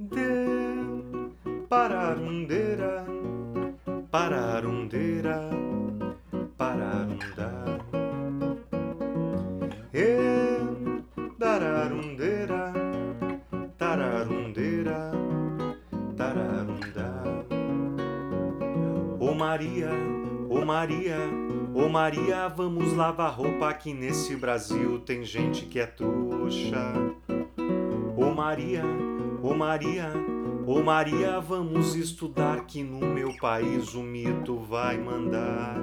De pararundeira, pararundeira, pararundá. E dararundeira, tararundeira, tararundá. Ô Maria, ô Maria, ô Maria, vamos lavar roupa que nesse Brasil tem gente que é trouxa. Ô Maria, ô Maria, ô Maria, vamos estudar que no meu país o mito vai mandar.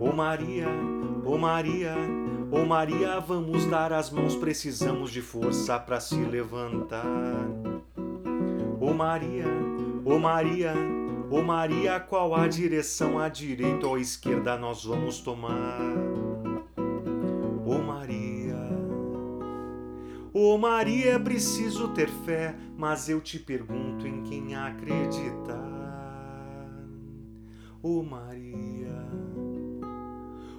Ô Maria, ô Maria, ô Maria, vamos dar as mãos, precisamos de força para se levantar. Ô Maria, ô Maria, ô Maria, qual a direção, à direita ou à esquerda nós vamos tomar? Ô oh, Maria, é preciso ter fé, mas eu te pergunto em quem acreditar. Ô oh, Maria,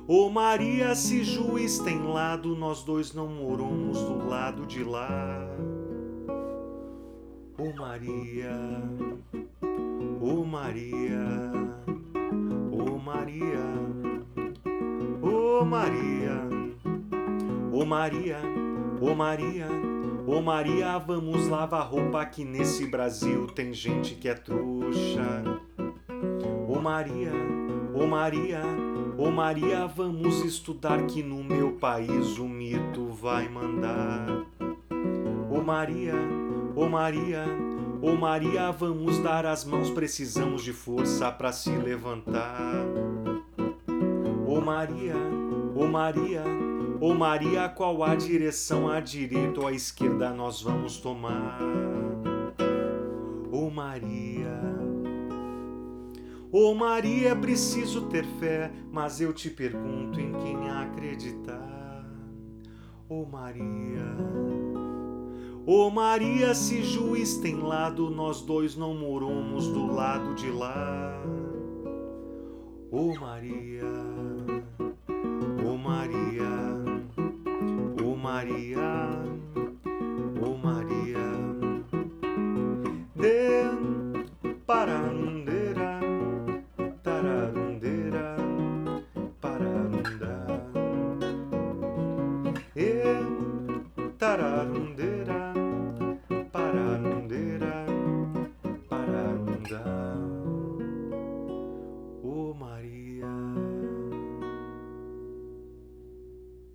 ô oh, Maria, se juiz tem lado, nós dois não moramos do lado de lá. Ô Maria, ô Maria, ô Maria, ô Maria, ô Maria. Ô Maria, ô Maria, vamos lavar roupa que nesse Brasil tem gente que é trouxa. Ô Maria, ô Maria, ô Maria, vamos estudar que no meu país o mito vai mandar. Ô Maria, ô Maria, ô Maria, vamos dar as mãos, precisamos de força para se levantar. Ô Maria, ô Maria, Ô Maria, qual a direção à direita ou à esquerda nós vamos tomar? Ô Maria, Ô Maria, é preciso ter fé, mas eu te pergunto em quem acreditar. Ô Maria, Ô Maria, se juiz tem lado, nós dois não moramos do lado de lá. Ô Maria, Maria, oh Maria, de pararundeira, tararundeira, pararunda, e tararundeira.